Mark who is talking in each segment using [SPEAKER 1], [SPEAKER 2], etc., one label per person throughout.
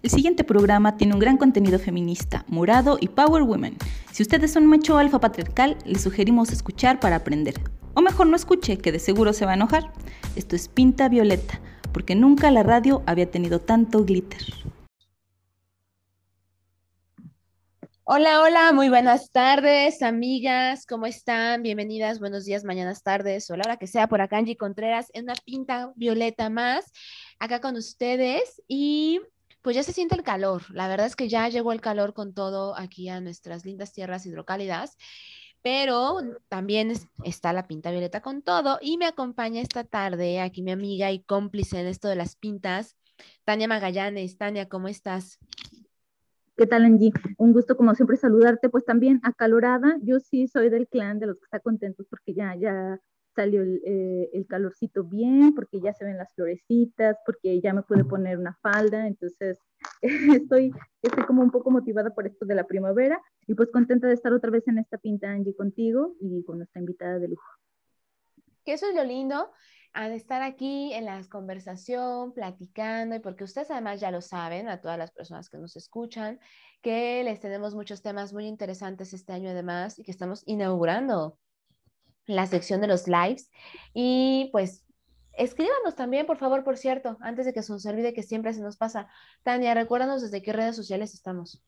[SPEAKER 1] El siguiente programa tiene un gran contenido feminista, morado y power women. Si ustedes son macho alfa patriarcal, les sugerimos escuchar para aprender. O mejor no escuche, que de seguro se va a enojar. Esto es Pinta Violeta, porque nunca la radio había tenido tanto glitter.
[SPEAKER 2] Hola, hola, muy buenas tardes, amigas, ¿cómo están? Bienvenidas, buenos días, mañanas, tardes, o la hora que sea, por acá Angie Contreras, en una pinta violeta más, acá con ustedes, y pues ya se siente el calor, la verdad es que ya llegó el calor con todo aquí a nuestras lindas tierras hidrocálidas, pero también está la pinta violeta con todo, y me acompaña esta tarde aquí mi amiga y cómplice en esto de las pintas, Tania Magallanes. Tania, ¿cómo estás?
[SPEAKER 3] ¿Qué tal, Angie? Un gusto, como siempre, saludarte, pues también acalorada. Yo sí soy del clan de los que están contentos porque ya, ya salió el, eh, el, calorcito bien, porque ya se ven las florecitas, porque ya me pude poner una falda, entonces estoy, estoy como un poco motivada por esto de la primavera y pues contenta de estar otra vez en esta pinta, Angie, contigo y con nuestra invitada de lujo.
[SPEAKER 2] Que eso es lo lindo, de estar aquí en la conversación, platicando, y porque ustedes además ya lo saben, a todas las personas que nos escuchan, que les tenemos muchos temas muy interesantes este año además y que estamos inaugurando la sección de los lives. Y pues escríbanos también, por favor, por cierto, antes de que se nos olvide que siempre se nos pasa. Tania, recuérdanos desde qué redes sociales estamos.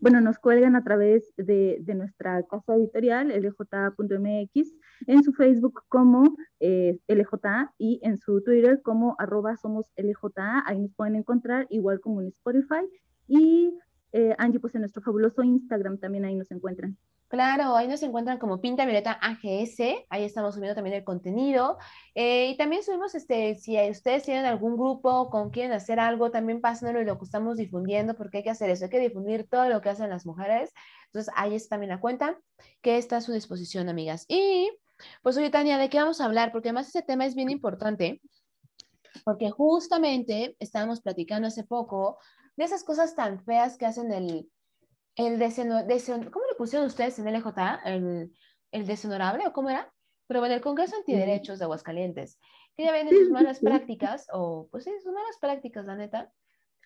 [SPEAKER 3] Bueno, nos cuelgan a través de, de nuestra casa editorial, lj.mx, en su Facebook como eh, LJA y en su Twitter como arroba somos LJA. Ahí nos pueden encontrar, igual como en Spotify. Y eh, Angie, pues en nuestro fabuloso Instagram también ahí nos encuentran.
[SPEAKER 2] Claro, ahí nos encuentran como Pinta Violeta AGS, ahí estamos subiendo también el contenido. Eh, y también subimos, este, si ustedes tienen algún grupo con quieren hacer algo, también pásenlo y lo que estamos difundiendo, porque hay que hacer eso, hay que difundir todo lo que hacen las mujeres. Entonces, ahí está también la cuenta, que está a su disposición, amigas. Y, pues, oye, Tania, ¿de qué vamos a hablar? Porque además ese tema es bien importante, porque justamente estábamos platicando hace poco de esas cosas tan feas que hacen el el ¿cómo le pusieron ustedes en el LJ? El, el deshonorable o cómo era? Pero bueno, el Congreso Antiderechos de Aguascalientes, que ya ven sus malas prácticas, o pues sí, sus malas prácticas, la neta,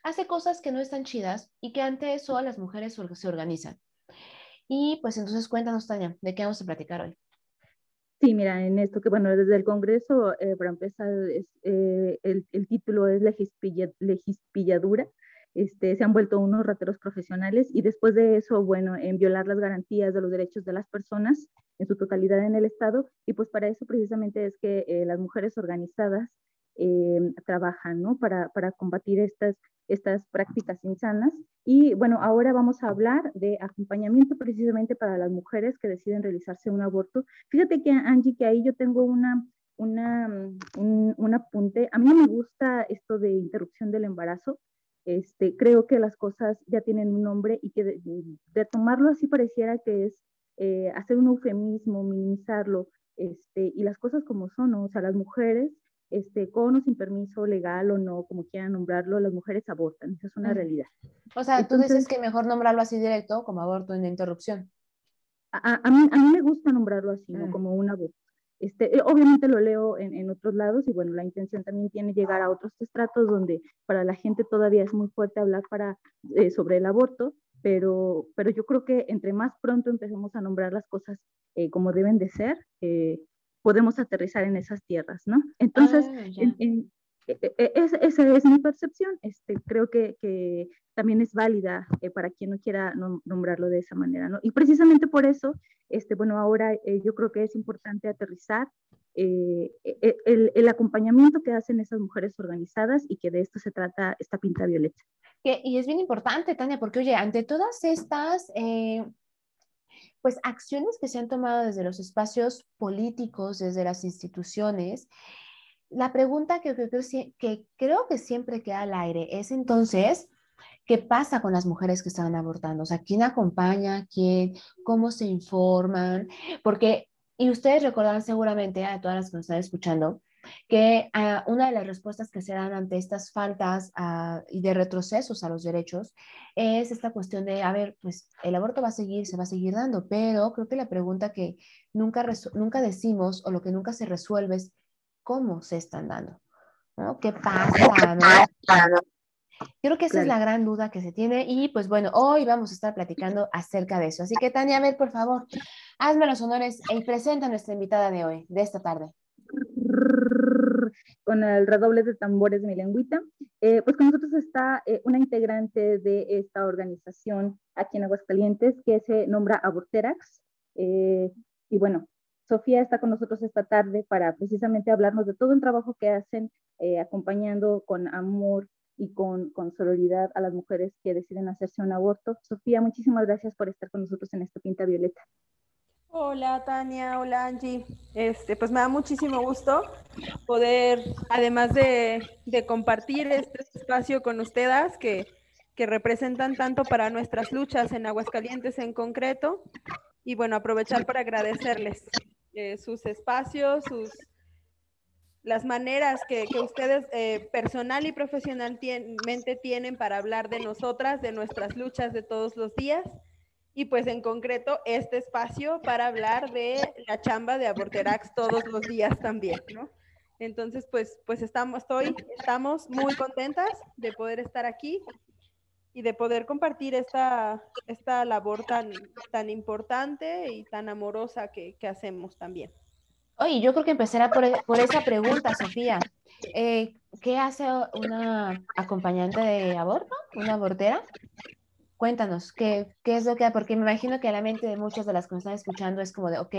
[SPEAKER 2] hace cosas que no están chidas y que ante eso las mujeres se organizan. Y pues entonces cuéntanos, Tania, ¿de qué vamos a platicar hoy?
[SPEAKER 3] Sí, mira, en esto que, bueno, desde el Congreso, eh, para empezar, eh, el, el, título es legispilladura, este, se han vuelto unos rateros profesionales y después de eso, bueno, en violar las garantías de los derechos de las personas en su totalidad en el Estado. Y pues para eso precisamente es que eh, las mujeres organizadas eh, trabajan, ¿no? Para, para combatir estas, estas prácticas insanas. Y bueno, ahora vamos a hablar de acompañamiento precisamente para las mujeres que deciden realizarse un aborto. Fíjate que, Angie, que ahí yo tengo una, una, un, un apunte. A mí me gusta esto de interrupción del embarazo este, creo que las cosas ya tienen un nombre y que de, tomarlo así pareciera que es eh, hacer un eufemismo, minimizarlo, este, y las cosas como son, ¿no? O sea, las mujeres, este, con o sin permiso legal o no, como quieran nombrarlo, las mujeres abortan, esa es una realidad.
[SPEAKER 2] O sea, tú dices que mejor nombrarlo así directo como aborto en interrupción.
[SPEAKER 3] A, a, mí, a mí me gusta nombrarlo así, ¿no? Mm. Como un aborto. Este, eh, obviamente lo leo en, en, otros lados y bueno, la intención también tiene llegar a otros estratos donde para la gente todavía es muy fuerte hablar para, eh, sobre el aborto, pero, pero yo creo que entre más pronto empecemos a nombrar las cosas eh, como deben de ser, podemos aterrizar en esas tierras, ¿no? Entonces, ah, en, en, esa es mi percepción, este, creo que, que también es válida eh, para quien no quiera nombrarlo de esa manera, ¿no? Y precisamente por eso, este, bueno, ahora eh, yo creo que es importante aterrizar eh, e, el, el, acompañamiento que hacen esas mujeres organizadas y que de esto se trata esta pinta violeta.
[SPEAKER 2] y es bien importante, Tania, porque oye, ante todas estas pues acciones que se han tomado desde los espacios políticos, desde las instituciones, la pregunta que, que, creo que siempre queda al aire es entonces, ¿qué pasa con las mujeres que están abortando? O sea, ¿quién acompaña? ¿Quién? ¿Cómo se informan? Porque, y ustedes recordarán seguramente a todas las que nos están escuchando, que uh, una de las respuestas que se dan ante estas faltas uh, y de retrocesos a los derechos es esta cuestión de, a ver, pues el aborto va a seguir, se va a seguir dando, pero creo que la pregunta que nunca, nunca decimos o lo que nunca se resuelve es cómo se están dando, ¿no? ¿Qué pasa? Creo que esa es la gran duda que se tiene y pues bueno, hoy vamos a estar platicando acerca de eso. Así que Tania, a ver, por favor, hazme los honores y presenta a nuestra invitada de hoy, de esta tarde.
[SPEAKER 3] Con el redoble de tambores de mi lengüita. Eh, pues con nosotros está eh, una integrante de esta organización aquí en Aguascalientes que se nombra Aborterax. Eh, y bueno, Sofía está con nosotros esta tarde para precisamente hablarnos de todo el trabajo que hacen acompañando con amor y con, con sororidad a las mujeres que deciden hacerse un aborto. Sofía, muchísimas gracias por estar con nosotros en esta Pinta Violeta.
[SPEAKER 4] Hola Tania, hola Angie. Este, pues me da muchísimo gusto poder, además de, de compartir este espacio con ustedes que, que, representan tanto para nuestras luchas en Aguascalientes en concreto, y bueno, aprovechar para agradecerles eh, sus espacios, sus las maneras que, ustedes eh, personal y profesionalmente tienen para hablar de nosotras, de nuestras luchas de todos los días y pues en concreto este espacio para hablar de la chamba de Aborterax todos los días también, ¿no? Entonces, pues, pues estamos, estoy, estamos muy contentas de poder estar aquí y de poder compartir esta, esta labor tan, tan importante y tan amorosa que, que hacemos también.
[SPEAKER 2] Oye, yo creo que empezará por, por esa pregunta, Sofía. Eh, ¿Qué hace una acompañante de aborto, una abortera? Cuéntanos, ¿qué, ¿qué es lo que Porque me imagino que la mente de muchas de las que me están escuchando es como de, ok,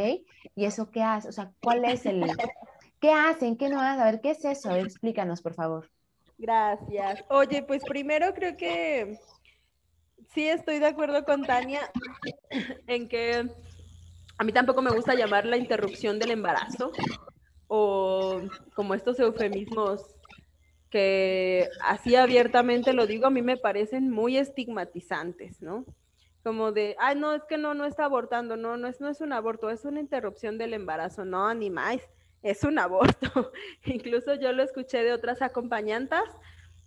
[SPEAKER 2] ¿y eso qué hace? O sea, ¿cuál es el... ¿Qué hacen? ¿Qué no hacen? A ver, ¿qué es eso? explícanos, por favor.
[SPEAKER 4] Gracias. Oye, pues primero creo que sí estoy de acuerdo con Tania en que a mí tampoco me gusta llamar la interrupción del embarazo o como estos eufemismos que así abiertamente lo digo, a mí me parecen muy estigmatizantes, ¿no? Como de, ay, no, es que no, no está abortando, no, no es, no es un aborto, es una interrupción del embarazo, no, ni más, es un aborto. Incluso yo lo escuché de otras acompañantas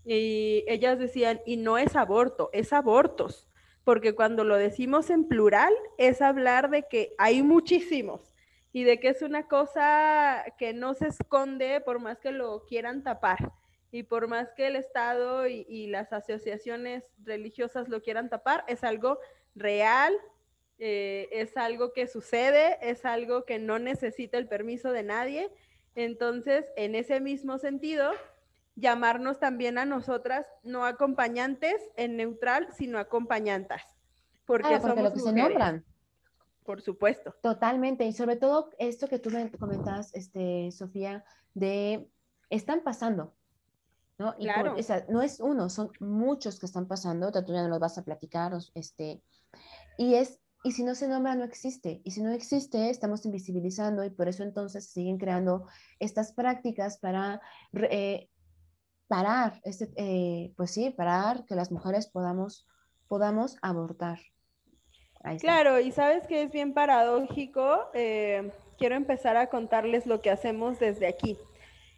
[SPEAKER 4] y ellas decían, y no es aborto, es abortos porque cuando lo decimos en plural es hablar de que hay muchísimos y de que es una cosa que no se esconde por más que lo quieran tapar y por más que el Estado y, las asociaciones religiosas lo quieran tapar, es algo real, eh, es algo que sucede, es algo que no necesita el permiso de nadie. Entonces, en ese mismo sentido, llamarnos también a nosotras no acompañantes en neutral, sino acompañantas. Porque,
[SPEAKER 2] ah, porque lo que se nombran.
[SPEAKER 4] Por supuesto.
[SPEAKER 2] Totalmente. Y sobre todo esto que tú me comentabas, este, Sofía, de están pasando. ¿no? Y claro. no es uno, son muchos que están pasando, tú ya no los vas a platicar, este, y es, y si no se nombra, no existe, y si no existe, estamos invisibilizando, y por eso entonces siguen creando estas prácticas para eh, parar, este, eh, pues sí, parar que las mujeres podamos, podamos abortar.
[SPEAKER 4] Claro, y sabes que es bien paradójico. Eh, quiero empezar a contarles lo que hacemos desde aquí.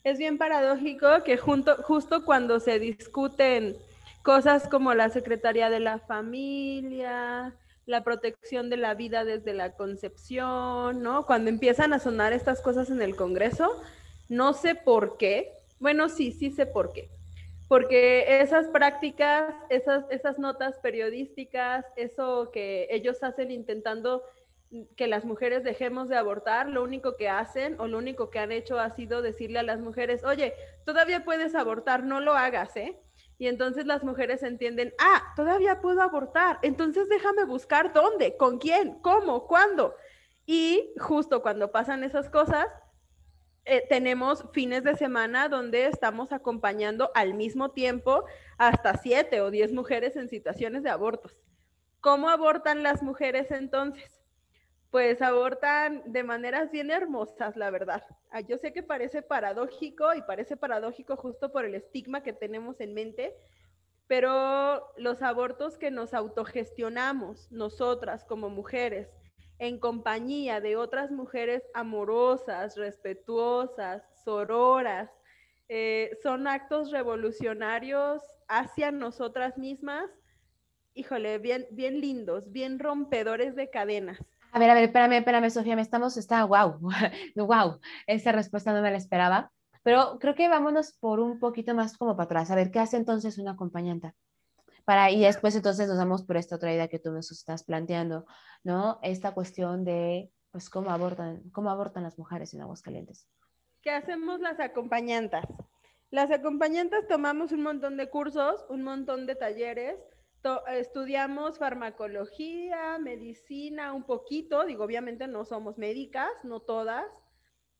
[SPEAKER 4] Es bien paradójico que junto, justo cuando se discuten cosas como la Secretaría de la Familia, la protección de la vida desde la concepción, ¿no? Cuando empiezan a sonar estas cosas en el Congreso, no sé por qué, bueno, sí, sí sé por qué. Porque esas prácticas, esas, esas notas periodísticas, eso que ellos hacen intentando que las mujeres dejemos de abortar, lo único que hacen o lo único que han hecho ha sido decirle a las mujeres, oye, todavía puedes abortar, no lo hagas, ¿eh? Y entonces las mujeres entienden, ah, todavía puedo abortar, entonces déjame buscar dónde, con quién, cómo, cuándo. Y justo cuando pasan esas cosas, eh, tenemos fines de semana donde estamos acompañando al mismo tiempo hasta siete o diez mujeres en situaciones de abortos. ¿Cómo abortan las mujeres entonces? Pues abortan de maneras bien hermosas, la verdad. Ah, yo sé que parece paradójico y parece paradójico justo por el estigma que tenemos en mente, pero los abortos que nos autogestionamos nosotras como mujeres, en compañía de otras mujeres amorosas, respetuosas, sororas. Eh, son actos revolucionarios hacia nosotras mismas, híjole, bien, bien lindos, bien rompedores de cadenas.
[SPEAKER 2] A ver, a ver, espérame, espérame, Sofía, me estamos, está, wow, wow, esa respuesta no me la esperaba. Pero creo que vámonos por un poquito más como para atrás, a ver qué hace entonces una acompañante. Para, y después entonces nos damos por esta otra idea que tú nos estás planteando, ¿no? Esta cuestión de, pues, cómo abortan, cómo abortan las mujeres en Aguascalientes.
[SPEAKER 4] ¿Qué hacemos las acompañantes? Las acompañantes tomamos un montón de cursos, un montón de talleres, estudiamos farmacología, medicina, un poquito, digo, obviamente no somos médicas, no todas,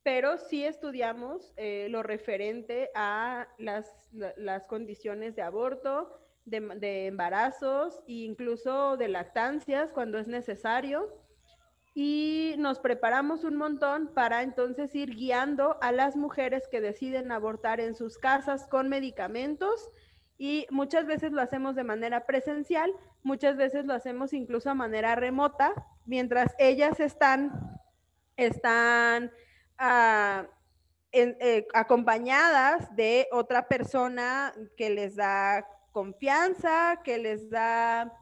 [SPEAKER 4] pero sí estudiamos eh, lo referente a las, las, condiciones de aborto, de, embarazos e incluso de lactancias cuando es necesario. Y nos preparamos un montón para entonces ir guiando a las mujeres que deciden abortar en sus casas con medicamentos y muchas veces lo hacemos de manera presencial, muchas veces lo hacemos incluso a manera remota, mientras ellas están, están ah, eh, acompañadas de otra persona que les da confianza, que les da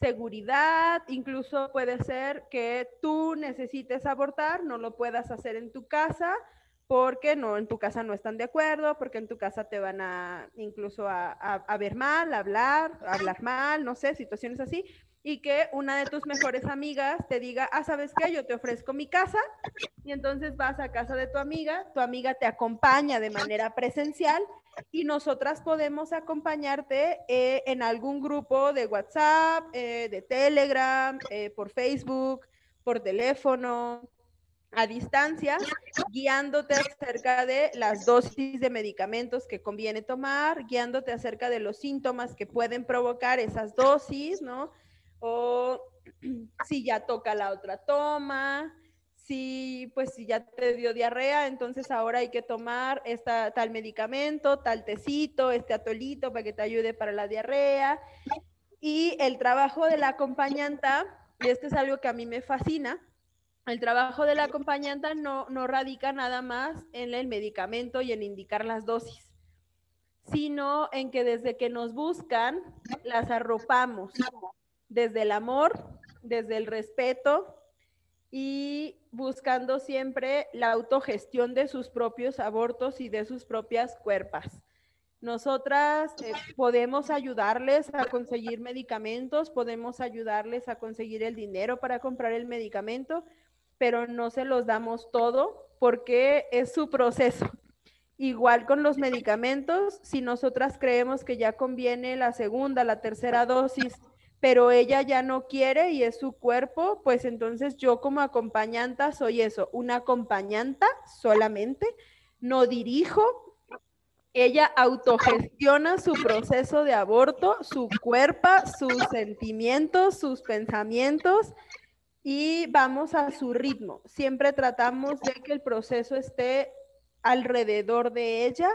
[SPEAKER 4] seguridad, incluso puede ser que tú necesites abortar, no lo puedas hacer en tu casa, porque no, en tu casa no están de acuerdo, porque en tu casa te van a incluso a, ver mal, hablar, hablar mal, no sé, situaciones así, y que una de tus mejores amigas te diga, ah, ¿sabes qué? Yo te ofrezco mi casa, y entonces vas a casa de tu amiga, tu amiga te acompaña de manera presencial, y nosotras podemos acompañarte eh, en algún grupo de WhatsApp, eh, de Telegram, eh, por Facebook, por teléfono, a distancia, guiándote acerca de las dosis de medicamentos que conviene tomar, guiándote acerca de los síntomas que pueden provocar esas dosis, ¿no? O si ya toca la otra toma, si pues si ya te dio diarrea, entonces ahora hay que tomar esta, tal medicamento, tal tecito, este atolito para que te ayude para la diarrea. Y el trabajo de la acompañante, y esto es algo que a mí me fascina, el trabajo de la acompañante no, no radica nada más en el medicamento y en indicar las dosis, sino en que desde que nos buscan, las arropamos, desde el amor, desde el respeto y buscando siempre la autogestión de sus propios abortos y de sus propias cuerpas. Nosotras eh, podemos ayudarles a conseguir medicamentos, podemos ayudarles a conseguir el dinero para comprar el medicamento, pero no se los damos todo porque es su proceso. Igual con los medicamentos, si nosotras creemos que ya conviene la segunda, la tercera dosis, pero ella ya no quiere y es su cuerpo, pues entonces yo como acompañanta soy eso, una acompañanta solamente, no dirijo, ella autogestiona su proceso de aborto, su cuerpo, sus sentimientos, sus pensamientos, y vamos a su ritmo. Siempre tratamos de que el proceso esté alrededor de ella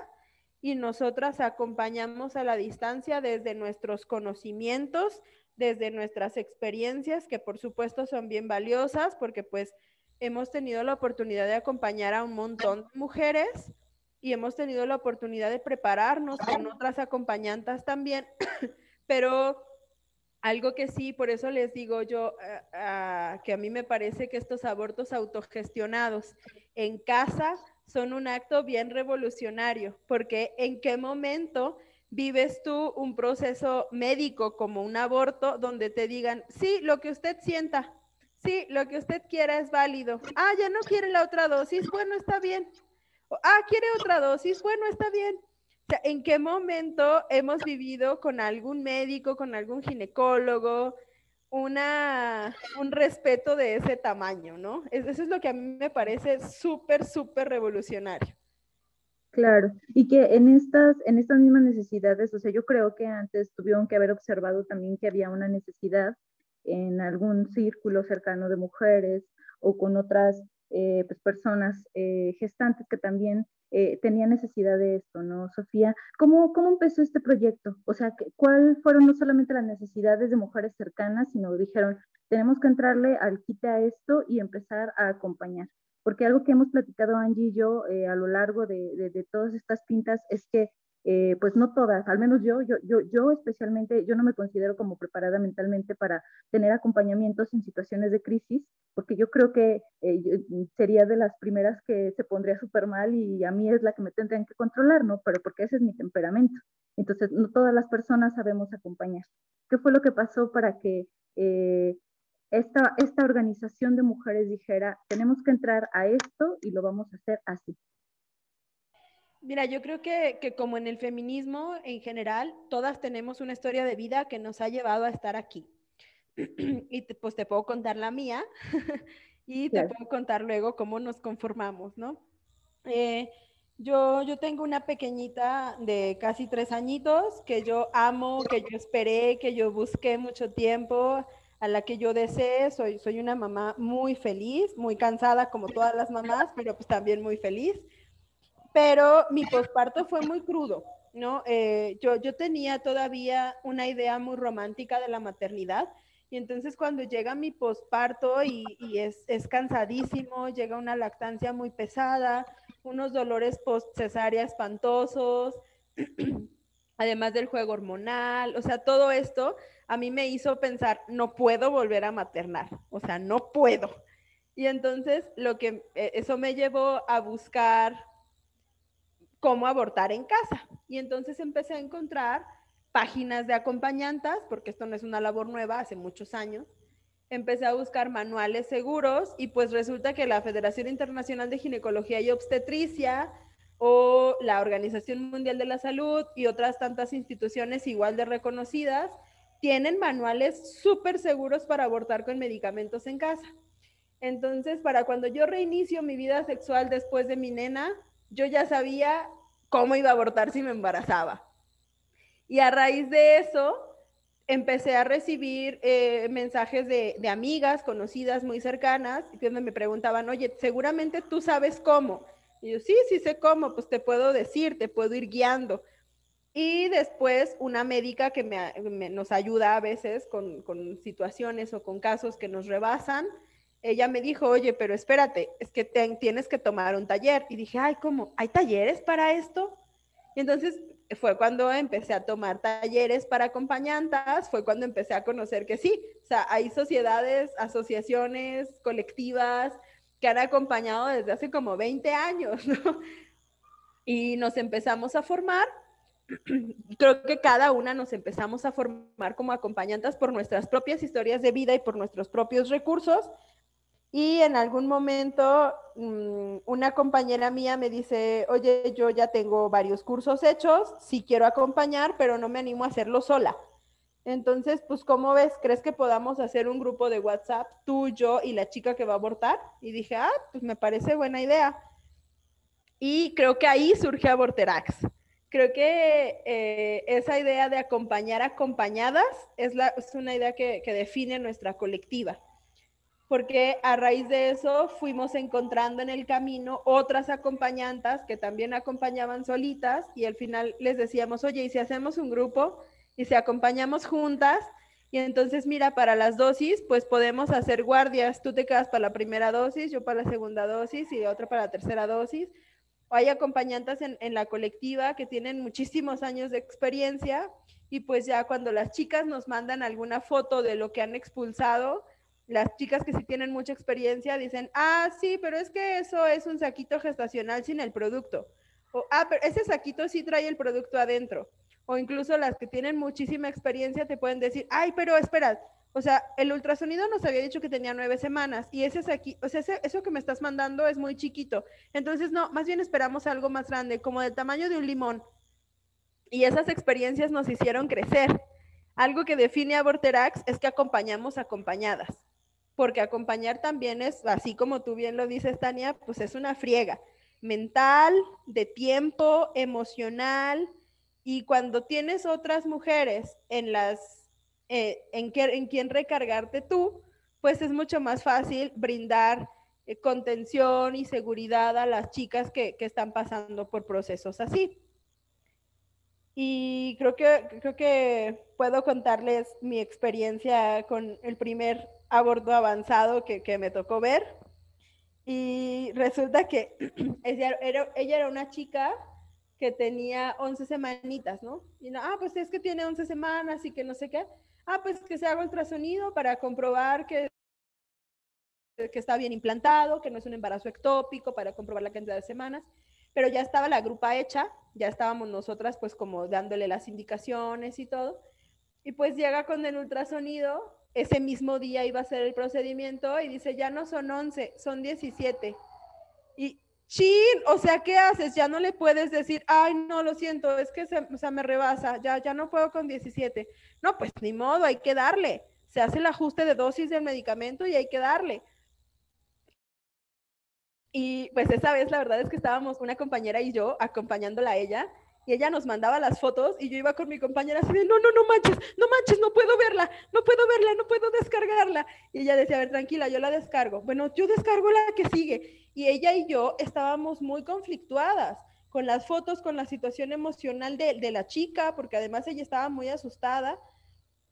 [SPEAKER 4] y nosotras acompañamos a la distancia desde nuestros conocimientos, desde nuestras experiencias, que por supuesto son bien valiosas porque pues hemos tenido la oportunidad de acompañar a un montón de mujeres y hemos tenido la oportunidad de prepararnos con otras acompañantes también, pero algo que sí, por eso les digo yo eh, que a mí me parece que estos abortos autogestionados en casa son un acto bien revolucionario, porque en qué momento vives tú un proceso médico como un aborto donde te digan, sí, lo que usted sienta, sí, lo que usted quiera es válido. Ah, ya no quiere la otra dosis, bueno, está bien. Ah, quiere otra dosis, bueno, está bien. ¿en qué momento hemos vivido con algún médico, con algún ginecólogo, una, un respeto de ese tamaño, ¿no? Eso es lo que a mí me parece súper, súper revolucionario.
[SPEAKER 3] Claro, y que en estas, en estas mismas necesidades, o sea, yo creo que antes tuvieron que haber observado también que había una necesidad en algún círculo cercano de mujeres o con otras eh, pues, personas eh, gestantes que también eh, tenía necesidad de esto, ¿no, Sofía? ¿Cómo, ¿Cómo empezó este proyecto? O sea, ¿cuáles fueron no solamente las necesidades de mujeres cercanas, sino dijeron, tenemos que entrarle al quite a esto y empezar a acompañar? Porque algo que hemos platicado Angie y yo eh, a lo largo de, de, todas estas pintas es que eh, pues no todas, al menos yo, yo, yo, yo especialmente, yo no me considero como preparada mentalmente para tener acompañamientos en situaciones de crisis, porque yo creo que eh, sería de las primeras que se pondría súper mal y a mí es la que me tendrían que controlar, ¿no? Pero porque ese es mi temperamento. Entonces, no todas las personas sabemos acompañar. ¿Qué fue lo que pasó para que eh, esta, esta organización de mujeres dijera, tenemos que entrar a esto y lo vamos a hacer así?
[SPEAKER 4] Mira, yo creo que, que, como en el feminismo en general, todas tenemos una historia de vida que nos ha llevado a estar aquí. y pues te puedo contar la mía y te puedo contar luego cómo nos conformamos, ¿no? Eh, yo, yo tengo una pequeñita de casi tres añitos que yo amo, que yo esperé, que yo busqué mucho tiempo, a la que yo deseé. Soy, soy una mamá muy feliz, muy cansada como todas las mamás, pero pues también muy feliz pero mi posparto fue muy crudo, ¿no? Eh, yo, yo tenía todavía una idea muy romántica de la maternidad y entonces cuando llega mi posparto y, y es, es, cansadísimo, llega una lactancia muy pesada, unos dolores post cesárea espantosos, además del juego hormonal, o sea, todo esto a mí me hizo pensar, no puedo volver a maternar, o sea, no puedo. Y entonces lo que eh, eso me llevó a buscar cómo abortar en casa. Y entonces empecé a encontrar páginas de acompañantas, porque esto no es una labor nueva, hace muchos años. Empecé a buscar manuales seguros y pues resulta que la Federación Internacional de Ginecología y Obstetricia o la Organización Mundial de la Salud y otras tantas instituciones igual de reconocidas tienen manuales súper seguros para abortar con medicamentos en casa. Entonces, para cuando yo reinicio mi vida sexual después de mi nena, yo ya sabía cómo iba a abortar si me embarazaba. Y a raíz de eso, empecé a recibir eh, mensajes de, de, amigas conocidas muy cercanas, donde me preguntaban, oye, seguramente tú sabes cómo. Y yo, sí, sí sé cómo, pues te puedo decir, te puedo ir guiando. Y después una médica que me, nos ayuda a veces con, con situaciones o con casos que nos rebasan, ella me dijo, oye, pero espérate, es que tienes que tomar un taller. Y dije, ay, ¿cómo? ¿Hay talleres para esto? Y entonces fue cuando empecé a tomar talleres para acompañantas, fue cuando empecé a conocer que sí, o sea, hay sociedades, asociaciones, colectivas que han acompañado desde hace como 20 años, ¿no? Y nos empezamos a formar. Creo que cada una nos empezamos a formar como acompañantes por nuestras propias historias de vida y por nuestros propios recursos y en algún momento mm, una compañera mía me dice, oye, yo ya tengo varios cursos hechos, sí quiero acompañar, pero no me animo a hacerlo sola. Entonces, pues, ¿cómo ves? ¿Crees que podamos hacer un grupo de WhatsApp, tú, yo y la chica que va a abortar? Y dije, ah, pues me parece buena idea. Y creo que ahí surge Aborterax. Creo que eh, esa idea de acompañar acompañadas es, la, es una idea que, que define nuestra colectiva porque a raíz de eso fuimos encontrando en el camino otras acompañantas que también acompañaban solitas y al final les decíamos, oye, ¿y si hacemos un grupo y si acompañamos juntas? Y entonces, mira, para las dosis, pues podemos hacer guardias. Tú te quedas para la primera dosis, yo para la segunda dosis y otra para la tercera dosis. O hay acompañantes en, en la colectiva que tienen muchísimos años de experiencia y pues ya cuando las chicas nos mandan alguna foto de lo que han expulsado, las chicas que sí tienen mucha experiencia dicen, ah, sí, pero es que eso es un saquito gestacional sin el producto. O, ah, pero ese saquito sí trae el producto adentro. O incluso las que tienen muchísima experiencia te pueden decir, ay, pero espera, o sea, el ultrasonido nos había dicho que tenía nueve semanas y ese saquito, o sea, eso que me estás mandando es muy chiquito. Entonces, no, más bien esperamos algo más grande, como del tamaño de un limón. Y esas experiencias nos hicieron crecer. Algo que define a Vorterax es que acompañamos acompañadas porque acompañar también es, así como tú bien lo dices, Tania, pues es una friega mental, de tiempo, emocional, y cuando tienes otras mujeres en las, eh, en, que, en quien recargarte tú, pues es mucho más fácil brindar eh, contención y seguridad a las chicas que, que están pasando por procesos así. Y creo que, creo que puedo contarles mi experiencia con el primer aborto avanzado que, que me tocó ver. Y resulta que ella era una chica que tenía 11 semanitas, ¿no? Y no, ah, pues es que tiene 11 semanas y que no sé qué. Ah, pues que se haga ultrasonido para comprobar que, que está bien implantado, que no es un embarazo ectópico, para comprobar la cantidad de semanas. Pero ya estaba la grupa hecha, ya estábamos nosotras pues como dándole las indicaciones y todo. Y pues llega con el ultrasonido, ese mismo día iba a ser el procedimiento y dice, ya no son 11, son 17. Y Chin, o sea, ¿qué haces? Ya no le puedes decir, ay, no, lo siento, es que se, o sea, me rebasa, ya, ya no puedo con 17. No, pues ni modo, hay que darle. Se hace el ajuste de dosis del medicamento y hay que darle. Y pues esa vez la verdad es que estábamos una compañera y yo acompañándola a ella y ella nos mandaba las fotos y yo iba con mi compañera así de, no, no, no manches, no manches, no puedo verla, no puedo verla, no puedo descargarla. Y ella decía, a ver, tranquila, yo la descargo. Bueno, yo descargo la que sigue. Y ella y yo estábamos muy conflictuadas con las fotos, con la situación emocional de, de la chica, porque además ella estaba muy asustada.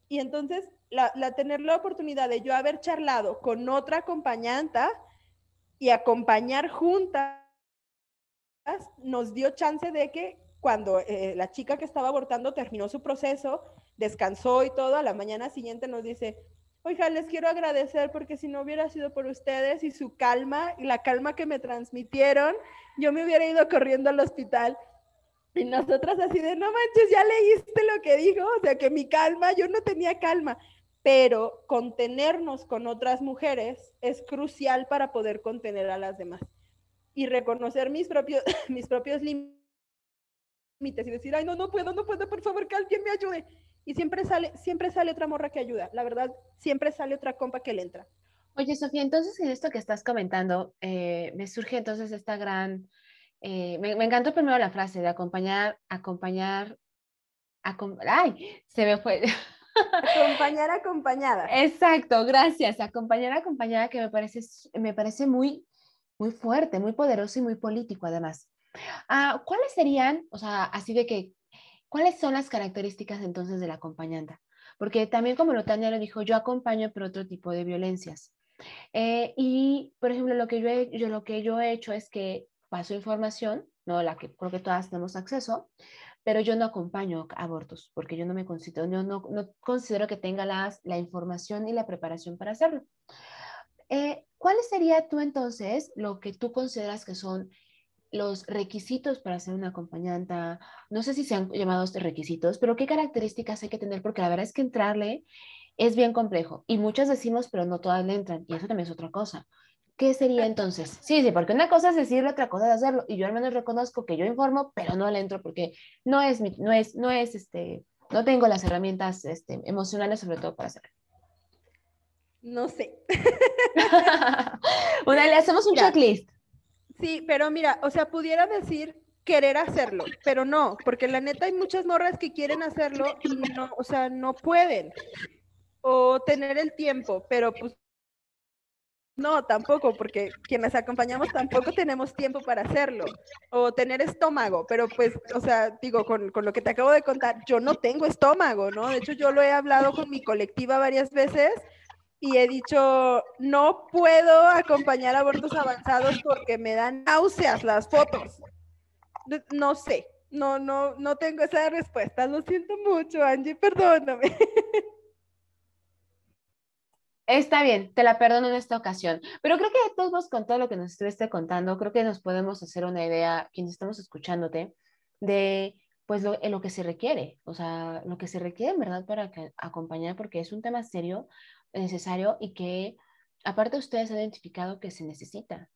[SPEAKER 4] Y entonces, la, la, tener la oportunidad de yo haber charlado con otra acompañanta y acompañar juntas, nos dio chance de que cuando eh, la chica que estaba abortando terminó su proceso, descansó y todo, a la mañana siguiente nos dice, oiga, les quiero agradecer porque si no hubiera sido por ustedes y su calma y la calma que me transmitieron, yo me hubiera ido corriendo al hospital. Y nosotras así de, no manches, ya leíste lo que dijo, o sea, que mi calma, yo no tenía calma, pero contenernos con otras mujeres es crucial para poder contener a las demás y reconocer mis propios, mis propios límites y decir, ay, no, no puedo, no puedo, por favor, que alguien me ayude. Y siempre sale, siempre sale otra morra que ayuda. La verdad, siempre sale otra compa que le entra.
[SPEAKER 2] Oye, Sofía, entonces en esto que estás comentando, eh, me surge entonces esta gran, eh, me, encantó primero la frase de acompañar, acompañar, ay, se me fue.
[SPEAKER 4] Acompañar acompañada.
[SPEAKER 2] Exacto, gracias. Acompañar acompañada que me parece, me parece muy, muy fuerte, muy poderoso y muy político además. Ah, ¿Cuáles serían, o sea, así de que, cuáles son las características entonces de la acompañante? Porque también como Tania lo dijo, yo acompaño por otro tipo de violencias. Eh, y, por ejemplo, lo que yo, he, yo, lo que yo he hecho es que paso información, ¿no? La que creo que todas tenemos acceso, pero yo no acompaño abortos porque yo no me considero, no, no, no considero que tenga las, la información y la preparación para hacerlo. Eh, ¿Cuál sería tú entonces lo que tú consideras que son los requisitos para ser una acompañante, no sé si se han llamado estos requisitos, pero qué características hay que tener, porque la verdad es que entrarle es bien complejo y muchas decimos, pero no todas le entran, y eso también es otra cosa. ¿Qué sería entonces? Sí, sí, porque una cosa es decirlo, otra cosa es hacerlo, y yo al menos reconozco que yo informo, pero no le entro porque no es, no es, no es, este, no tengo las herramientas este, emocionales sobre todo para hacerlo.
[SPEAKER 4] No sé.
[SPEAKER 2] una, le hacemos un checklist.
[SPEAKER 4] Sí, pero mira, o sea, pudiera decir querer hacerlo, pero no, porque la neta hay muchas morras que quieren hacerlo y no, o sea, no pueden. O tener el tiempo, pero pues no, tampoco, porque quienes acompañamos tampoco tenemos tiempo para hacerlo. O tener estómago, pero pues, o sea, digo, con, con, lo que te acabo de contar, yo no tengo estómago, ¿no? De hecho, yo lo he hablado con mi colectiva varias veces y he dicho, no puedo acompañar abortos avanzados porque me dan náuseas las fotos. No sé, no, no, no tengo esa respuesta. Lo siento mucho, Angie, perdóname.
[SPEAKER 2] Está bien, te la perdono en esta ocasión. Pero creo que todos con todo lo que nos estuviste contando, creo que nos podemos hacer una idea, quienes estamos escuchándote, de pues lo, lo que se requiere, o sea, lo que se requiere en verdad para acompañar, porque es un tema serio, necesario y que aparte ustedes han identificado que se necesita.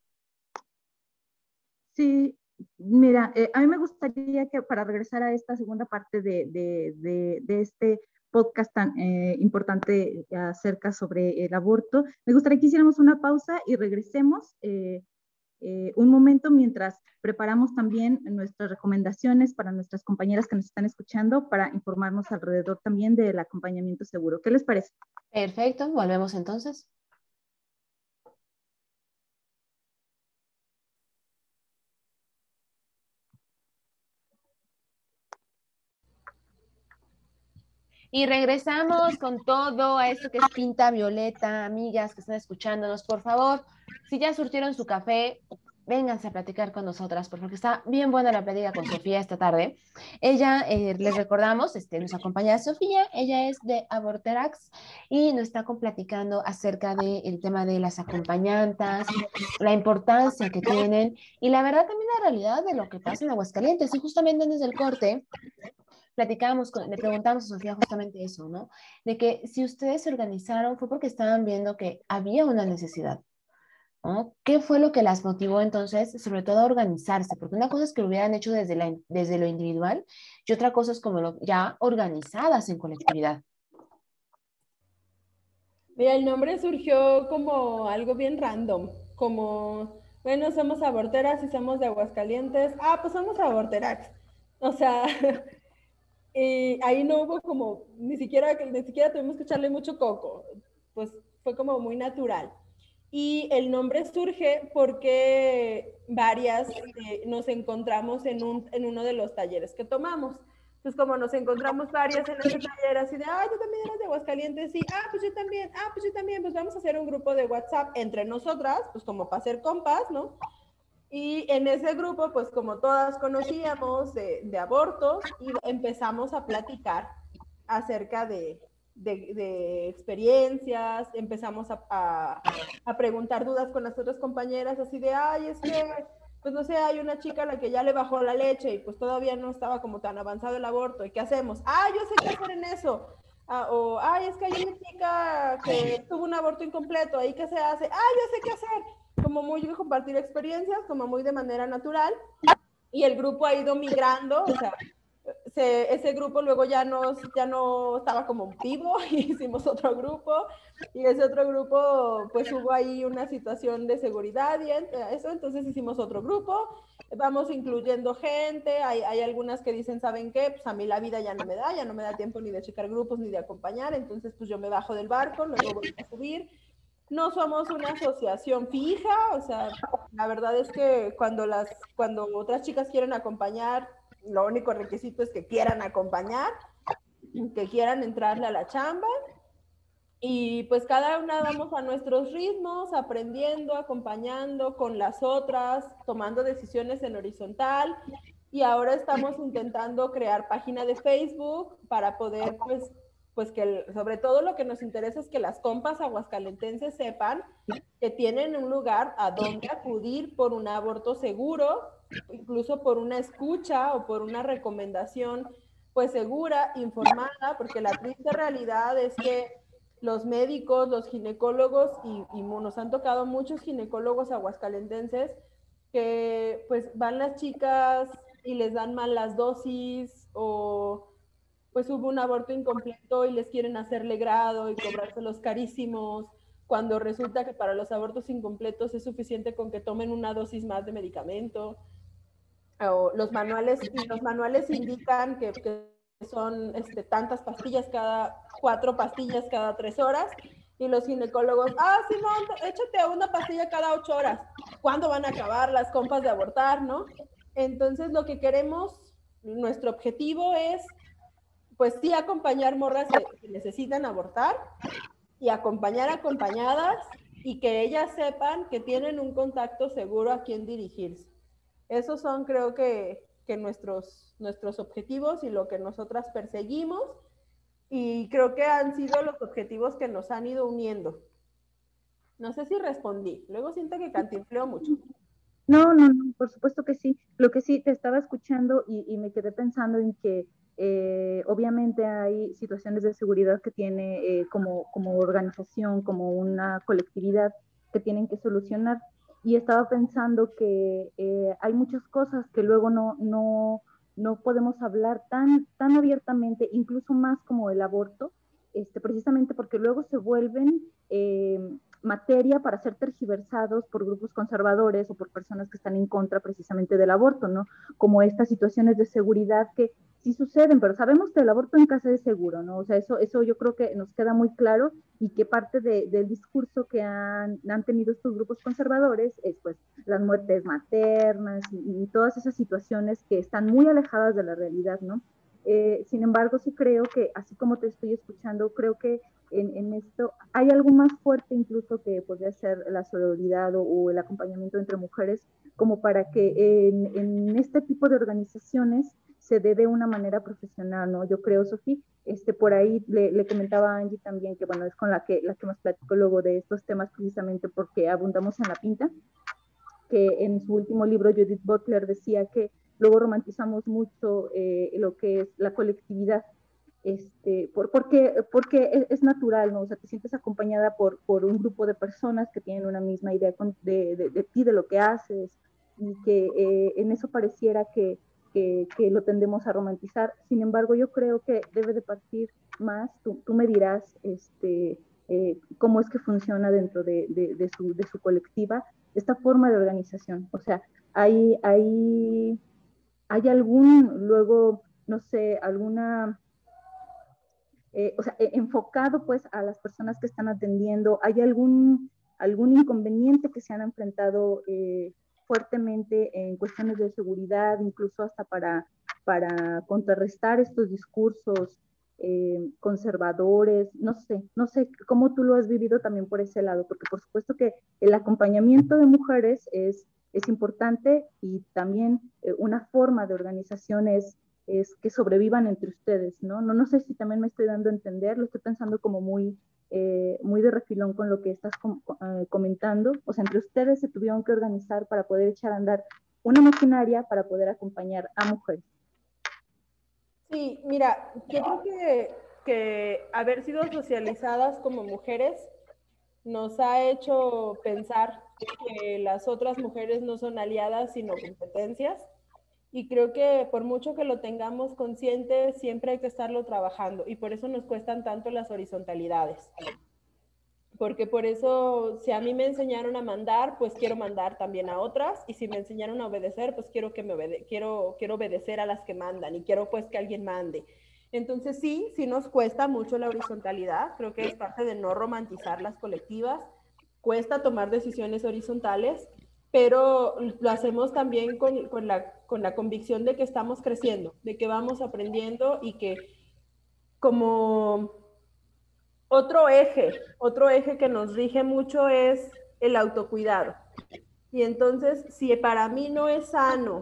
[SPEAKER 3] Sí, mira, eh, a mí me gustaría que para regresar a esta segunda parte de, de, de, este podcast tan eh, importante acerca sobre el aborto, me gustaría que hiciéramos una pausa y regresemos eh, un momento mientras preparamos también nuestras recomendaciones para nuestras compañeras que nos están escuchando para informarnos alrededor también del acompañamiento seguro. ¿Qué les parece?
[SPEAKER 2] Perfecto, volvemos entonces. Y regresamos con todo a esto que es Pinta Violeta, amigas que están escuchándonos, por favor, si ya surtieron su café, vénganse a platicar con nosotras, porque está bien buena la plática con Sofía esta tarde. Ella, eh, les recordamos, este, nos acompaña Sofía, ella es de Aborterax y nos está platicando acerca del tema de las acompañantas, la importancia que tienen y la verdad también la realidad de lo que pasa en Aguascalientes. Y justamente desde el corte, platicábamos, le preguntamos a Sofía justamente eso, ¿no? De que si ustedes se organizaron fue porque estaban viendo que había una necesidad ¿Qué fue lo que las motivó entonces, sobre todo a organizarse? Porque una cosa es que lo hubieran hecho desde, desde lo individual y otra cosa es como ya organizadas en colectividad.
[SPEAKER 4] Mira, el nombre surgió como algo bien random, como, bueno, somos aborteras y somos de Aguascalientes. Ah, pues somos aborterax. O sea, ahí no hubo como, ni siquiera, ni siquiera tuvimos que echarle mucho coco. Pues fue como muy natural. Y el nombre surge porque varias eh, nos encontramos en, un, en uno de los talleres que tomamos. Entonces, como nos encontramos varias en ese taller, así de, ah, tú también eres de Aguascalientes, sí, ah, pues yo también, ah, pues yo también, pues vamos a hacer un grupo de WhatsApp entre nosotras, pues como para hacer compas, ¿no? Y en ese grupo, pues como todas conocíamos de, de abortos, y empezamos a platicar acerca de, de, experiencias, empezamos a, preguntar dudas con las otras compañeras, así de, ay, es que, pues no sé, hay una chica a la que ya le bajó la leche y pues todavía no estaba como tan avanzado el aborto, ¿y qué hacemos? Ah, yo sé qué hacer en eso. Ah, o, ay, es que hay una chica que tuvo un aborto incompleto, ¿ahí qué se hace? Ah, yo sé qué hacer. Como muy de compartir experiencias, como muy de manera natural. Y el grupo ha ido migrando, o sea, ese grupo luego ya no, ya no estaba como vivo y hicimos otro grupo y ese otro grupo pues hubo ahí una situación de seguridad y eso, entonces hicimos otro grupo, vamos incluyendo gente, hay, hay, algunas que dicen, ¿saben qué? Pues a mí la vida ya no me da, ya no me da tiempo ni de checar grupos ni de acompañar, entonces pues yo me bajo del barco, luego voy a subir. No somos una asociación fija, o sea, la verdad es que cuando, las, cuando otras chicas quieren acompañar, lo único requisito es que quieran acompañar, que quieran entrarle a la chamba. Y pues cada una vamos a nuestros ritmos, aprendiendo, acompañando con las otras, tomando decisiones en horizontal. Y ahora estamos intentando crear página de Facebook para poder, pues, pues que sobre todo lo que nos interesa es que las compas aguascalentenses sepan que tienen un lugar a donde acudir por un aborto seguro, incluso por una escucha o por una recomendación pues segura, informada, porque la triste realidad es que los médicos, los ginecólogos, y, nos han tocado muchos ginecólogos aguascalentenses, que pues van las chicas y les dan mal las dosis o pues hubo un aborto incompleto y les quieren hacerle grado y cobrárselos carísimos, cuando resulta que para los abortos incompletos es suficiente con que tomen una dosis más de medicamento los manuales, los manuales indican que, son este, tantas pastillas cada, cuatro pastillas cada tres horas, y los ginecólogos, ah, Simón, échate una pastilla cada ocho horas. ¿Cuándo van a acabar las compas de abortar, no? Entonces, lo que queremos, nuestro objetivo es, pues sí, acompañar morras que necesitan abortar y acompañar acompañadas y que ellas sepan que tienen un contacto seguro a quien dirigirse. Esos son, creo que, nuestros, nuestros objetivos y lo que nosotras perseguimos. Y creo que han sido los objetivos que nos han ido uniendo. No sé si respondí. Luego siento que cantinfleo mucho.
[SPEAKER 3] No, no, no, por supuesto que sí. Lo que sí, te estaba escuchando y, me quedé pensando en que eh, obviamente hay situaciones de seguridad que tiene eh, como, como organización, como una colectividad que tienen que solucionar y estaba pensando que eh, hay muchas cosas que luego no, no, no podemos hablar tan, tan abiertamente, incluso más como el aborto, este, precisamente porque luego se vuelven eh, materia para ser tergiversados por grupos conservadores o por personas que están en contra precisamente del aborto, ¿no? Como estas situaciones de seguridad que sí suceden, pero sabemos que el aborto en casa es seguro, ¿no? O sea, eso, eso yo creo que nos queda muy claro y que parte del discurso que han, han, tenido estos grupos conservadores es pues las muertes maternas y, todas esas situaciones que están muy alejadas de la realidad, ¿no? Eh, sin embargo, sí creo que, así como te estoy escuchando, creo que en, esto hay algo más fuerte incluso que podría ser la solidaridad o, el acompañamiento entre mujeres, como para que en, en, este tipo de organizaciones se dé de una manera profesional, ¿no? Yo creo, Sofía, este, por ahí le, le, comentaba a Angie también que, bueno, es con la que, la que más platico luego de estos temas precisamente porque abundamos en la pinta, que en su último libro Judith Butler decía que luego romantizamos mucho eh, lo que es la colectividad, este, por, porque, porque es, natural, ¿no? O sea, te sientes acompañada por, por un grupo de personas que tienen una misma idea de, de, de ti, de lo que haces, y que eh, en eso pareciera que, que, que, lo tendemos a romantizar. Sin embargo, yo creo que debe de partir más, tú, tú me dirás este, eh, cómo es que funciona dentro de, de, de, su, de su colectiva esta forma de organización. O sea, hay, hay ¿Hay algún, luego, no sé, alguna, eh, o sea, e, enfocado pues a las personas que están atendiendo, ¿hay algún, algún inconveniente que se han enfrentado eh, fuertemente en cuestiones de seguridad, incluso hasta para, para contrarrestar estos discursos eh, conservadores, no sé, no sé cómo tú lo has vivido también por ese lado, porque por supuesto que el acompañamiento de mujeres es es importante y también eh, una forma de organización es, que sobrevivan entre ustedes, ¿no? ¿no? No sé si también me estoy dando a entender, lo estoy pensando como muy, eh, muy de refilón con lo que estás eh, comentando. O sea, entre ustedes se tuvieron que organizar para poder echar a andar una maquinaria para poder acompañar a mujeres.
[SPEAKER 4] Sí, mira, yo creo que, que haber sido socializadas como mujeres nos ha hecho pensar que las otras mujeres no son aliadas, sino competencias. Y creo que por mucho que lo tengamos consciente, siempre hay que estarlo trabajando. Y por eso nos cuestan tanto las horizontalidades. Porque por eso, si a mí me enseñaron a mandar, pues quiero mandar también a otras. Y si me enseñaron a obedecer, pues quiero, que me quiero, quiero obedecer a las que mandan. Y quiero pues que alguien mande. Entonces sí, sí nos cuesta mucho la horizontalidad. Creo que es parte de no romantizar las colectivas cuesta tomar decisiones horizontales, pero lo hacemos también con, con, la, con la convicción de que estamos creciendo, de que vamos aprendiendo y que como otro eje, otro eje que nos rige mucho es el autocuidado. Y entonces, si para mí no es sano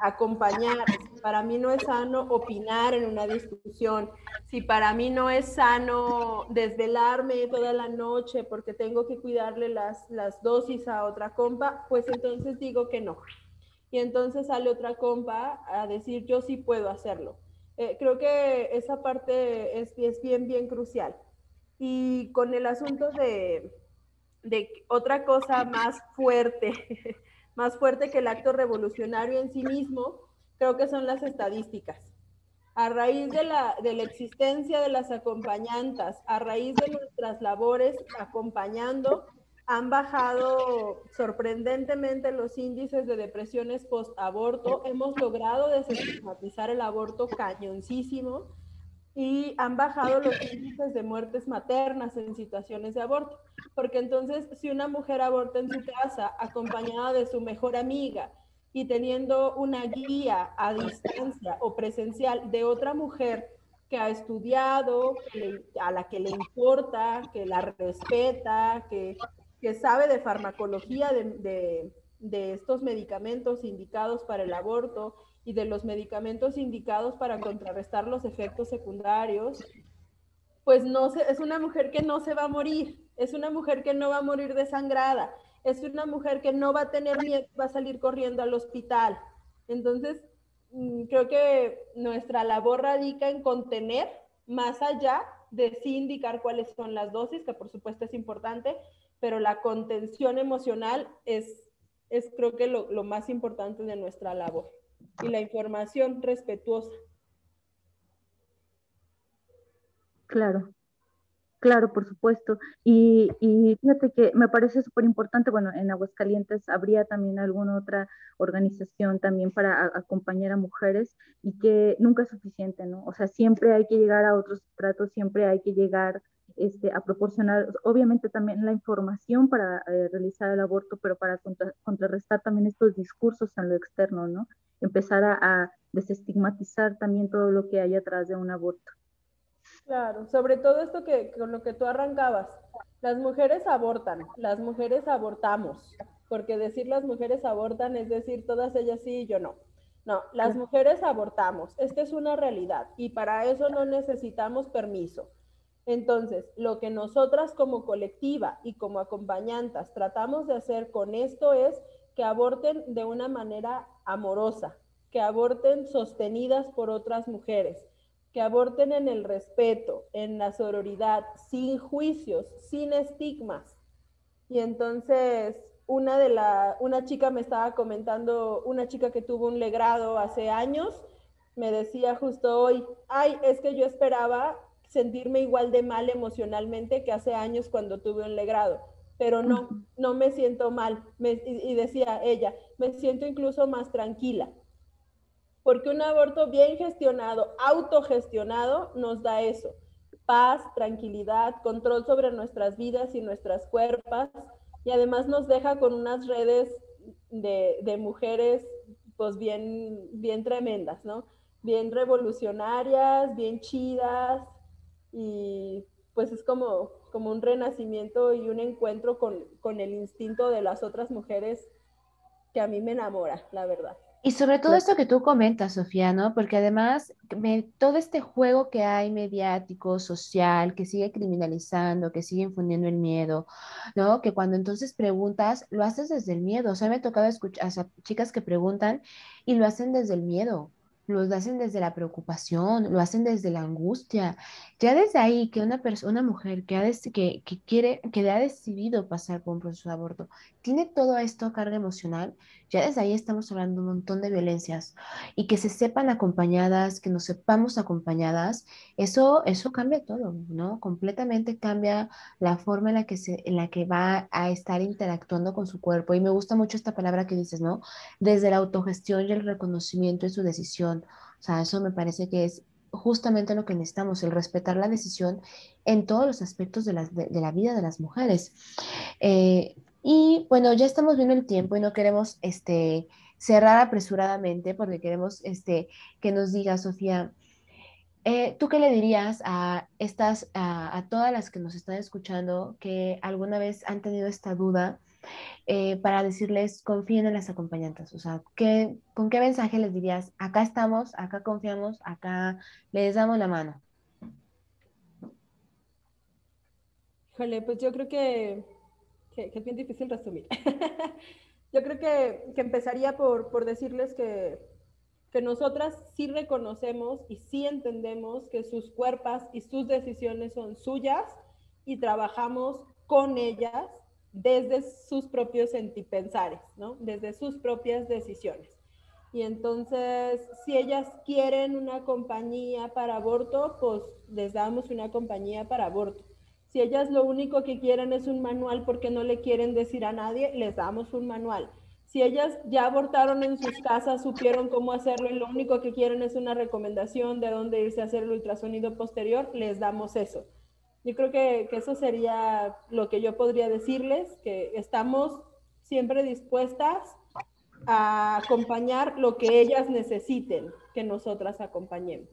[SPEAKER 4] acompañar, para mí no es sano opinar en una discusión, si para mí no es sano desvelarme toda la noche porque tengo que cuidarle las, las dosis a otra compa, pues entonces digo que no. Y entonces sale otra compa a decir, yo sí puedo hacerlo. Eh, creo que esa parte es, es bien, bien crucial. Y con el asunto de, de otra cosa más fuerte, más fuerte que el acto revolucionario en sí mismo, creo que son las estadísticas. A raíz de la, de existencia de las acompañantas, a raíz de nuestras labores acompañando, han bajado sorprendentemente los índices de depresiones post-aborto. Hemos logrado desestigmatizar el aborto cañoncísimo y han bajado los índices de muertes maternas en situaciones de aborto. Porque entonces, si una mujer aborta en su casa acompañada de su mejor amiga y teniendo una guía a distancia o presencial de otra mujer que ha estudiado, a la que le importa, que la respeta, que, que sabe de farmacología de, de, de estos medicamentos indicados para el aborto, y de los medicamentos indicados para contrarrestar los efectos secundarios, pues no es una mujer que no se va a morir, es una mujer que no va a morir desangrada, es una mujer que no va a tener miedo, va a salir corriendo al hospital. Entonces, mm, creo que nuestra labor radica en contener más allá de sí indicar cuáles son las dosis, que por supuesto es importante, pero la contención emocional es, es creo que lo, lo más importante de nuestra labor y la información respetuosa.
[SPEAKER 3] Claro, claro, por supuesto. Y, fíjate que me parece súper importante, bueno, en Aguascalientes habría también alguna otra organización también para acompañar a mujeres y que nunca es suficiente, ¿no? O sea, siempre hay que llegar a otros tratos, siempre hay que llegar este, a proporcionar, obviamente también la información para eh, realizar el aborto, pero para contrarrestar también estos discursos en lo externo, ¿no? Empezar a, desestigmatizar también todo lo que hay atrás de un aborto.
[SPEAKER 4] Claro, sobre todo esto que con lo que tú arrancabas, las mujeres abortan, las mujeres abortamos, porque decir las mujeres abortan es decir todas ellas sí y yo no. No, las mujeres abortamos, esta es una realidad y para eso no necesitamos permiso. Entonces, lo que nosotras como colectiva y como acompañantas tratamos de hacer con esto es que aborten de una manera amorosa, que aborten sostenidas por otras mujeres, que aborten en el respeto, en la sororidad, sin juicios, sin estigmas. Y entonces, una de la, una chica me estaba comentando, una chica que tuvo un legrado hace años, me decía justo hoy, ay, es que yo esperaba sentirme igual de mal emocionalmente que hace años cuando tuve un legrado, pero no, no me siento mal. y, decía ella, me siento incluso más tranquila, porque un aborto bien gestionado, autogestionado, nos da eso, paz, tranquilidad, control sobre nuestras vidas y nuestras cuerpos, y además nos deja con unas redes de, de mujeres pues bien, bien tremendas, ¿no? Bien revolucionarias, bien chidas, y pues es como, como un renacimiento y un encuentro con, con el instinto de las otras mujeres que a mí me enamora, la verdad.
[SPEAKER 2] Y sobre todo esto que tú comentas, Sofía, ¿no? Porque además todo este juego que hay mediático, social, que sigue criminalizando, que sigue infundiendo el miedo, ¿no? Que cuando entonces preguntas, lo haces desde el miedo. O sea, me ha tocado escuchar a chicas que preguntan y lo hacen desde el miedo lo hacen desde la preocupación, lo hacen desde la angustia. Ya desde ahí que una persona, una mujer que, ha que, que, quiere, que ha decidido pasar por un proceso de aborto, tiene todo esto a carga emocional, ya desde ahí estamos hablando de un montón de violencias y que se sepan acompañadas, que nos sepamos acompañadas, eso, eso cambia todo, ¿no? Completamente cambia la forma en la que se, en la que va a estar interactuando con su cuerpo. Y me gusta mucho esta palabra que dices, ¿no? Desde la autogestión y el reconocimiento de su decisión. O sea, eso me parece que es justamente lo que necesitamos, el respetar la decisión en todos los aspectos de la, de, la vida de las mujeres. Eh, y bueno, ya estamos viendo el tiempo y no queremos este, cerrar apresuradamente porque queremos este, que nos diga, Sofía, eh, ¿tú qué le dirías a estas, a, todas las que nos están escuchando que alguna vez han tenido esta duda eh, para decirles confíen en las acompañantes? O sea, ¿qué, ¿con qué mensaje les dirías? Acá estamos, acá confiamos, acá les damos la mano.
[SPEAKER 4] Híjole, pues yo creo que que, es bien difícil resumir. Yo creo que, que empezaría por, por decirles que, que nosotras sí reconocemos y sí entendemos que sus cuerpos y sus decisiones son suyas y trabajamos con ellas desde sus propios sentipensares, ¿no? Desde sus propias decisiones. Y entonces, si ellas quieren una compañía para aborto, pues les damos una compañía para aborto. Si ellas lo único que quieren es un manual porque no le quieren decir a nadie, les damos un manual. Si ellas ya abortaron en sus casas, supieron cómo hacerlo y lo único que quieren es una recomendación de dónde irse a hacer el ultrasonido posterior, les damos eso. Yo creo que, que eso sería lo que yo podría decirles, que estamos siempre dispuestas a acompañar lo que ellas necesiten que nosotras acompañemos.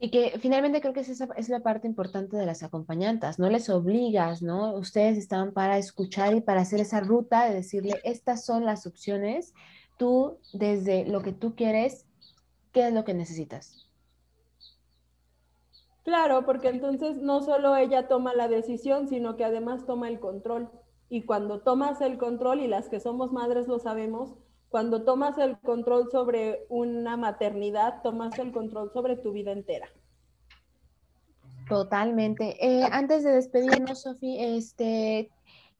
[SPEAKER 2] Y que finalmente creo que es, esa, es la parte importante de las acompañantas, no les obligas, ¿no? Ustedes están para escuchar y para hacer esa ruta de decirle, estas son las opciones, tú desde lo que tú quieres, ¿qué es lo que necesitas?
[SPEAKER 4] Claro, porque entonces no solo ella toma la decisión, sino que además toma el control. Y cuando tomas el control, y las que somos madres lo sabemos, cuando tomas el control sobre una maternidad, tomas el control sobre tu vida entera.
[SPEAKER 2] Totalmente. Eh, antes de despedirnos, Sofi, este,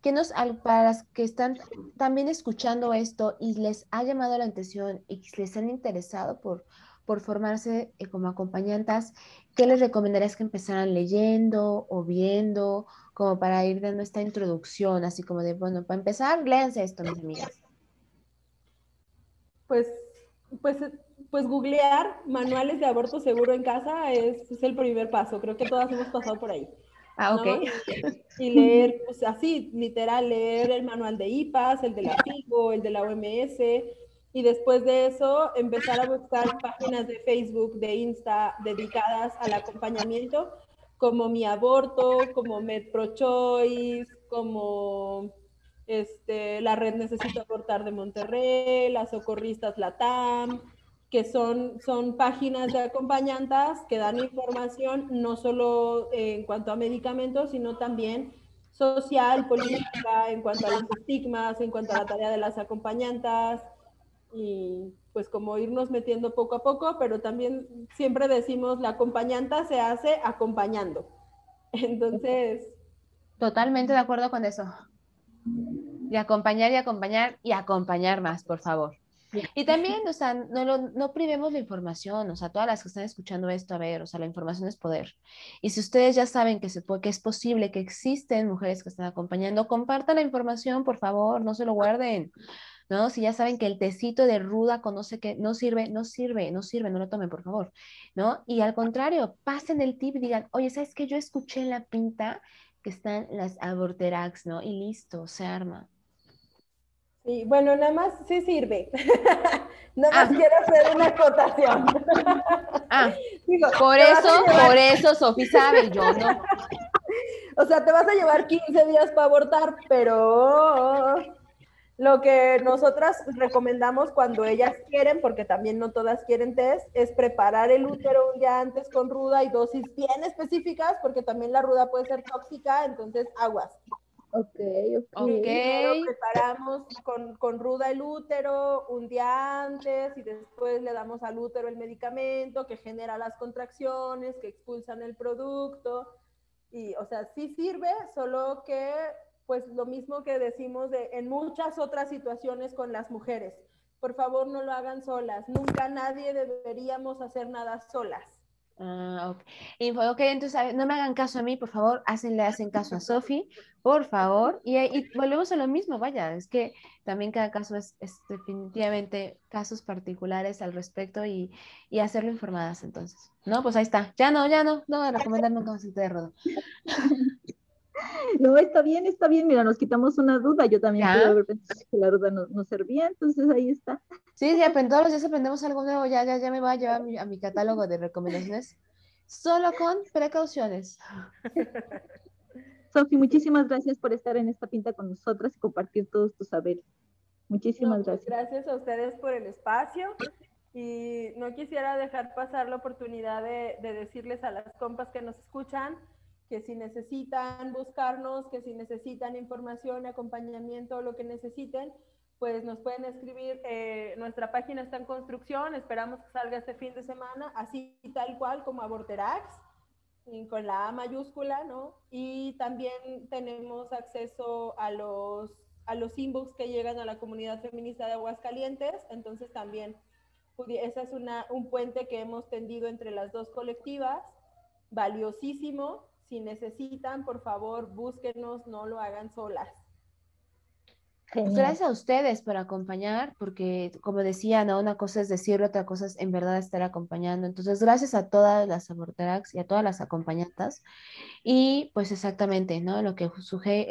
[SPEAKER 2] que nos, para las que están también escuchando esto y les ha llamado la atención y les han interesado por, por formarse eh, como acompañantes, ¿qué les recomendarías que empezaran leyendo o viendo, como para ir dando esta introducción, así como de, bueno, para empezar, léanse esto, mis amigas
[SPEAKER 4] pues, pues, pues googlear manuales de aborto seguro en casa es, el primer paso. Creo que todas hemos pasado por ahí.
[SPEAKER 2] Ah, ok.
[SPEAKER 4] Y, leer, pues así, literal, leer el manual de IPAS, el de la FIGO, el de la OMS, y después de eso empezar a buscar páginas de Facebook, de Insta dedicadas al acompañamiento, como Mi Aborto, como MedProChoice, como este, la red Necesito Abortar de Monterrey, las socorristas Latam, que son, son páginas de acompañantes que dan información no solo en cuanto a medicamentos, sino también social, política, en cuanto a los estigmas, en cuanto a la tarea de las acompañantes, y pues como irnos metiendo poco a poco, pero también siempre decimos la acompañanta se hace acompañando. Entonces...
[SPEAKER 2] Totalmente de acuerdo con eso. Y acompañar y acompañar y acompañar más, por favor. Y también, o sea, no, no privemos la información, o sea, todas las que están escuchando esto, a ver, o sea, la información es poder. Y si ustedes ya saben que, se puede, que es posible, que existen mujeres que están acompañando, compartan la información, por favor, no se lo guarden. ¿No? Si ya saben que el tecito de ruda conoce que no sirve, no sirve, no sirve, no lo tomen, por favor, ¿no? Y al contrario, pasen el tip y digan, oye, ¿sabes qué? Yo escuché en la pinta que están las aborterax, ¿no? Y listo, se arma.
[SPEAKER 4] Sí, bueno, nada más sí sirve. nada más ah. quiero hacer una acotación.
[SPEAKER 2] ah, por eso, por eso Sofi sabe, yo no.
[SPEAKER 4] O sea, te vas a llevar 15 días para abortar, pero lo que nosotras recomendamos cuando ellas quieren, porque también no todas quieren test, es preparar el útero un día antes con ruda y dosis bien específicas, porque también la ruda puede ser tóxica, entonces aguas.
[SPEAKER 3] Ok, ok.
[SPEAKER 4] preparamos con, con, ruda el útero un día antes y después le damos al útero el medicamento que genera las contracciones, que expulsan el producto. Y, o sea, sí sirve, solo que pues lo mismo que decimos de, en muchas otras situaciones con las mujeres. Por favor, no lo hagan solas. Nunca nadie deberíamos hacer nada solas.
[SPEAKER 2] Ah, ok. ok, entonces no me hagan caso a mí, por favor, le hacen caso a Sofi, por favor. Y, volvemos a lo mismo, vaya, es que también cada caso es, definitivamente casos particulares al respecto y, y, hacerlo informadas entonces. No, pues ahí está. Ya no, ya no, no voy a recomendar nunca un de rodo.
[SPEAKER 3] No, está bien, está bien. Mira, nos quitamos una duda. Yo también pude haber pensado que la duda no, servía, entonces ahí está.
[SPEAKER 2] Sí, sí, todos los días aprendemos algo nuevo. Ya, ya, ya me voy a llevar a mi, catálogo de recomendaciones. Solo con precauciones.
[SPEAKER 3] Sofi, muchísimas gracias por estar en esta pinta con nosotras y compartir todos tus saberes. Muchísimas pues,
[SPEAKER 4] gracias. Gracias a ustedes por el espacio y no quisiera dejar pasar la oportunidad de, de decirles a las compas que nos escuchan que si necesitan buscarnos, que si necesitan información, acompañamiento, lo que necesiten, pues nos pueden escribir. Eh, nuestra página está en construcción, esperamos que salga este fin de semana, así tal cual como Aborterax, con la A mayúscula, ¿no? Y también tenemos acceso a los, a los inbox que llegan a la comunidad feminista de Aguascalientes, entonces también ese es una, un puente que hemos tendido entre las dos colectivas, valiosísimo, si necesitan, por favor, búsquenos, no lo hagan solas.
[SPEAKER 2] Gracias a ustedes por acompañar, porque como decía, no, una cosa es decirlo, otra cosa es en verdad estar acompañando. Entonces, gracias a todas las aborterax y a todas las acompañantes. Y pues exactamente, ¿no? Lo que,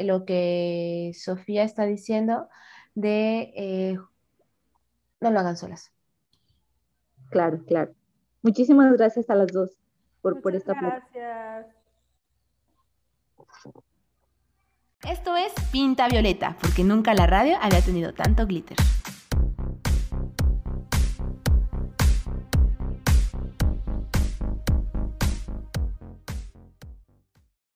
[SPEAKER 2] lo que Sofía está diciendo de eh, no lo hagan solas.
[SPEAKER 3] Claro, claro. Muchísimas gracias a las dos por, por esta
[SPEAKER 4] Gracias.
[SPEAKER 1] Esto es Pinta Violeta, porque nunca la radio había tenido tanto glitter.